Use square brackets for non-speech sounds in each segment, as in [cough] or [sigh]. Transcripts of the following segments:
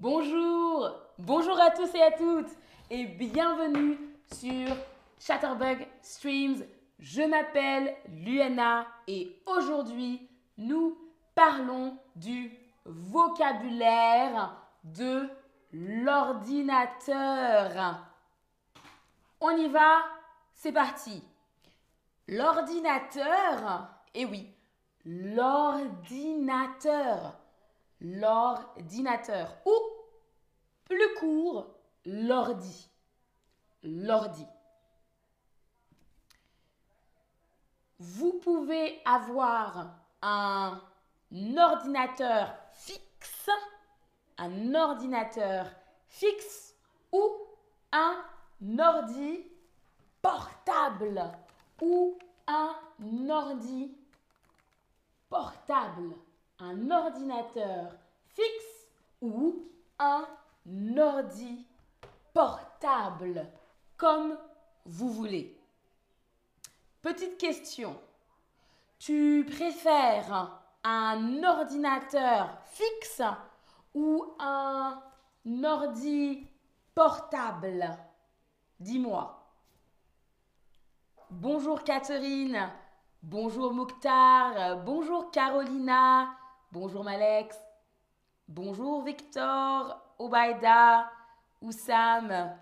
Bonjour, bonjour à tous et à toutes et bienvenue sur Chatterbug Streams. Je m'appelle Luana et aujourd'hui nous parlons du vocabulaire de l'ordinateur. On y va, c'est parti. L'ordinateur, eh oui, l'ordinateur, l'ordinateur, ou plus court, l'ordi, l'ordi. Vous pouvez avoir un ordinateur fixe, un ordinateur fixe ou un ordi portable ou un ordi portable, un ordinateur fixe ou un ordi portable, comme vous voulez. Petite question. Tu préfères un ordinateur fixe ou un ordi portable Dis-moi. Bonjour Catherine, bonjour Mouktar, bonjour Carolina, bonjour Malex, bonjour Victor, Obaida, Oussam,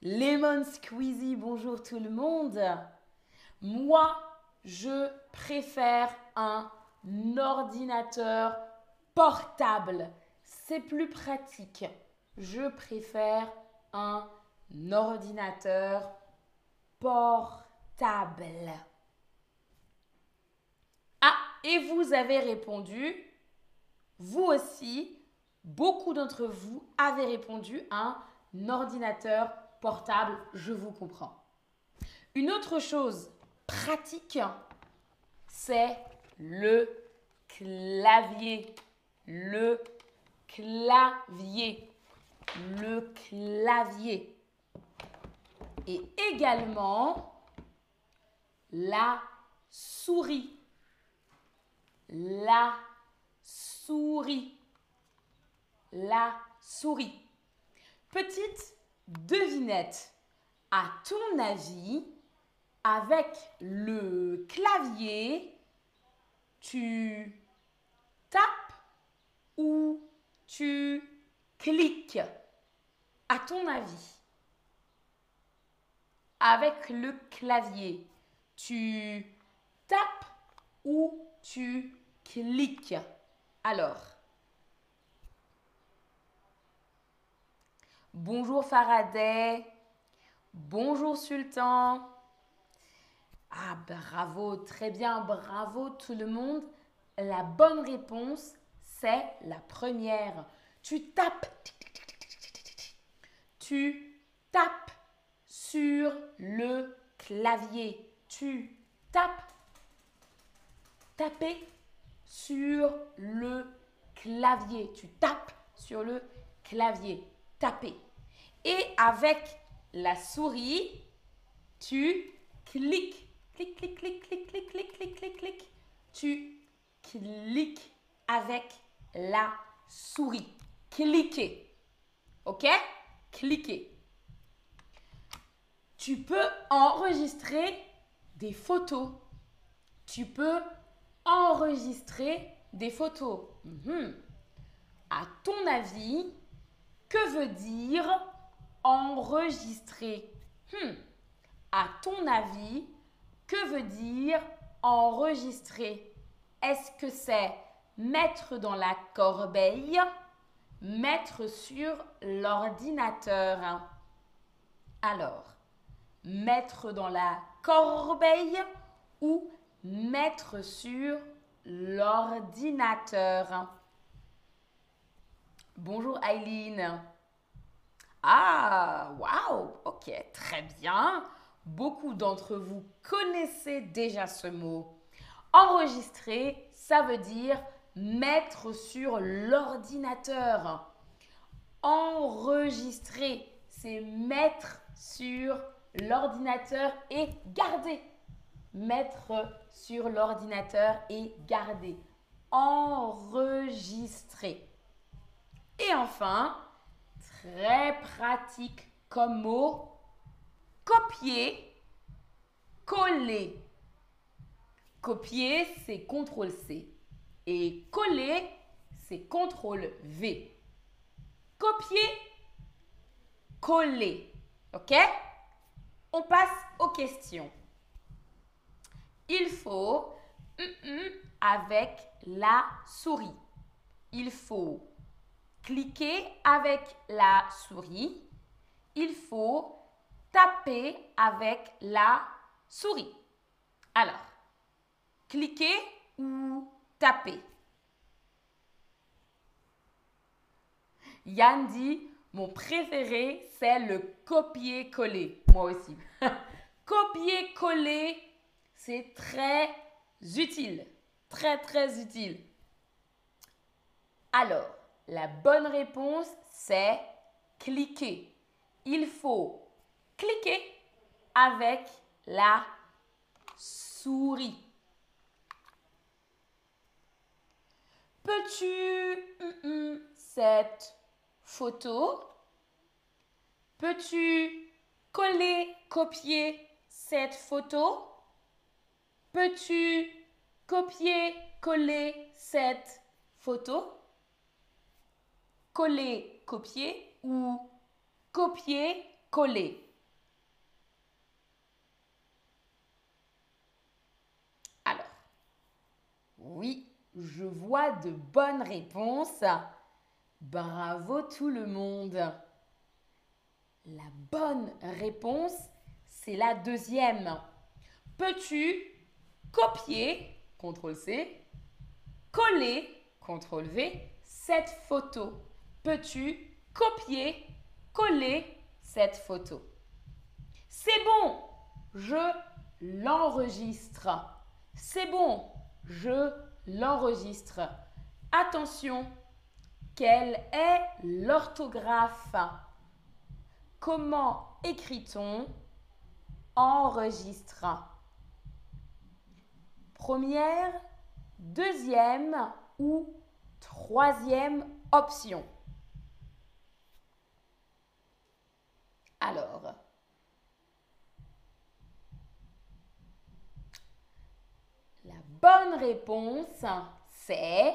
Lemon Squeezy, bonjour tout le monde. Moi, je préfère un ordinateur portable. C'est plus pratique. Je préfère un ordinateur portable. Ah, et vous avez répondu, vous aussi, beaucoup d'entre vous avez répondu un ordinateur portable, je vous comprends. Une autre chose pratique, c'est le clavier. Le clavier. Le clavier. Et également la souris. La souris. La souris. Petite devinette. À ton avis, avec le clavier, tu tapes ou tu cliques? À ton avis, avec le clavier, tu tapes ou tu cliques? Alors, bonjour Faraday, bonjour Sultan. Ah, bravo, très bien, bravo tout le monde. La bonne réponse, c'est la première. Tu tapes. Tu tapes sur le clavier tu tapes, taper sur le clavier. Tu tapes sur le clavier. Taper. Et avec la souris, tu cliques. Clic, clic, clic, clic, clic, clic, clic, clic. Tu cliques avec la souris. Cliquer. OK? Cliquer. Tu peux enregistrer des photos. Tu peux enregistrer des photos. Mhm. À ton avis, que veut dire enregistrer? Hmm. À ton avis, que veut dire enregistrer? Est-ce que c'est mettre dans la corbeille, mettre sur l'ordinateur? Alors, mettre dans la corbeille ou mettre sur l'ordinateur? Bonjour Eileen. Ah, waouh, ok, très bien. Beaucoup d'entre vous connaissez déjà ce mot. Enregistrer, ça veut dire mettre sur l'ordinateur. Enregistrer, c'est mettre sur l'ordinateur et garder. Mettre sur l'ordinateur et garder. Enregistrer. Et enfin, très pratique comme mot. Copier, coller. Copier, c'est CTRL-C. Et coller, c'est CTRL-V. Copier, coller. OK? On passe aux questions. Il faut avec la souris. Il faut cliquer avec la souris. Il faut taper avec la souris. Alors, cliquer ou taper Yann dit, mon préféré, c'est le copier-coller. Moi aussi. [laughs] copier-coller, c'est très utile. Très, très utile. Alors, la bonne réponse, c'est cliquer. Il faut cliquer avec la souris. Peux-tu cette photo? Peux-tu coller, copier cette photo? Peux-tu copier, coller cette photo? Coller, copier ou copier, coller Alors, oui, je vois de bonnes réponses. Bravo tout le monde. La bonne réponse, c'est la deuxième. Peux-tu copier, CTRL-C, coller, CTRL-V, cette photo? Peux-tu copier, coller cette photo? C'est bon, je l'enregistre. C'est bon, je l'enregistre. Attention, quelle est l'orthographe? Comment écrit-on? Enregistre Première, deuxième ou troisième option. Alors, la bonne réponse, c'est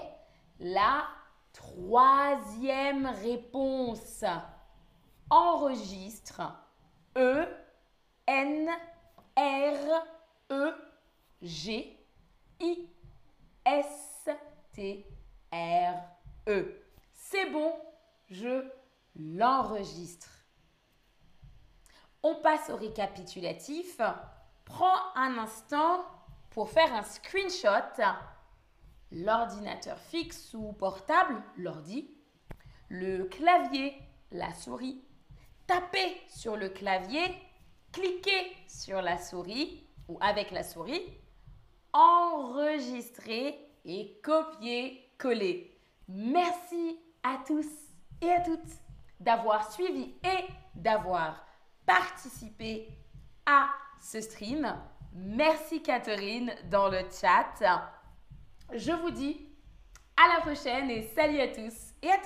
la troisième réponse. Enregistre. E, N, R, E, G, I, S, T, R, E. C'est bon, je l'enregistre. On passe au récapitulatif. Prends un instant pour faire un screenshot. L'ordinateur fixe ou portable, l'ordi. Le clavier, la souris. Tapez sur le clavier. Cliquez sur la souris ou avec la souris. Enregistrer et copier-coller. Merci à tous et à toutes d'avoir suivi et d'avoir participé à ce stream. Merci Catherine dans le chat. Je vous dis à la prochaine et salut à tous et à toutes.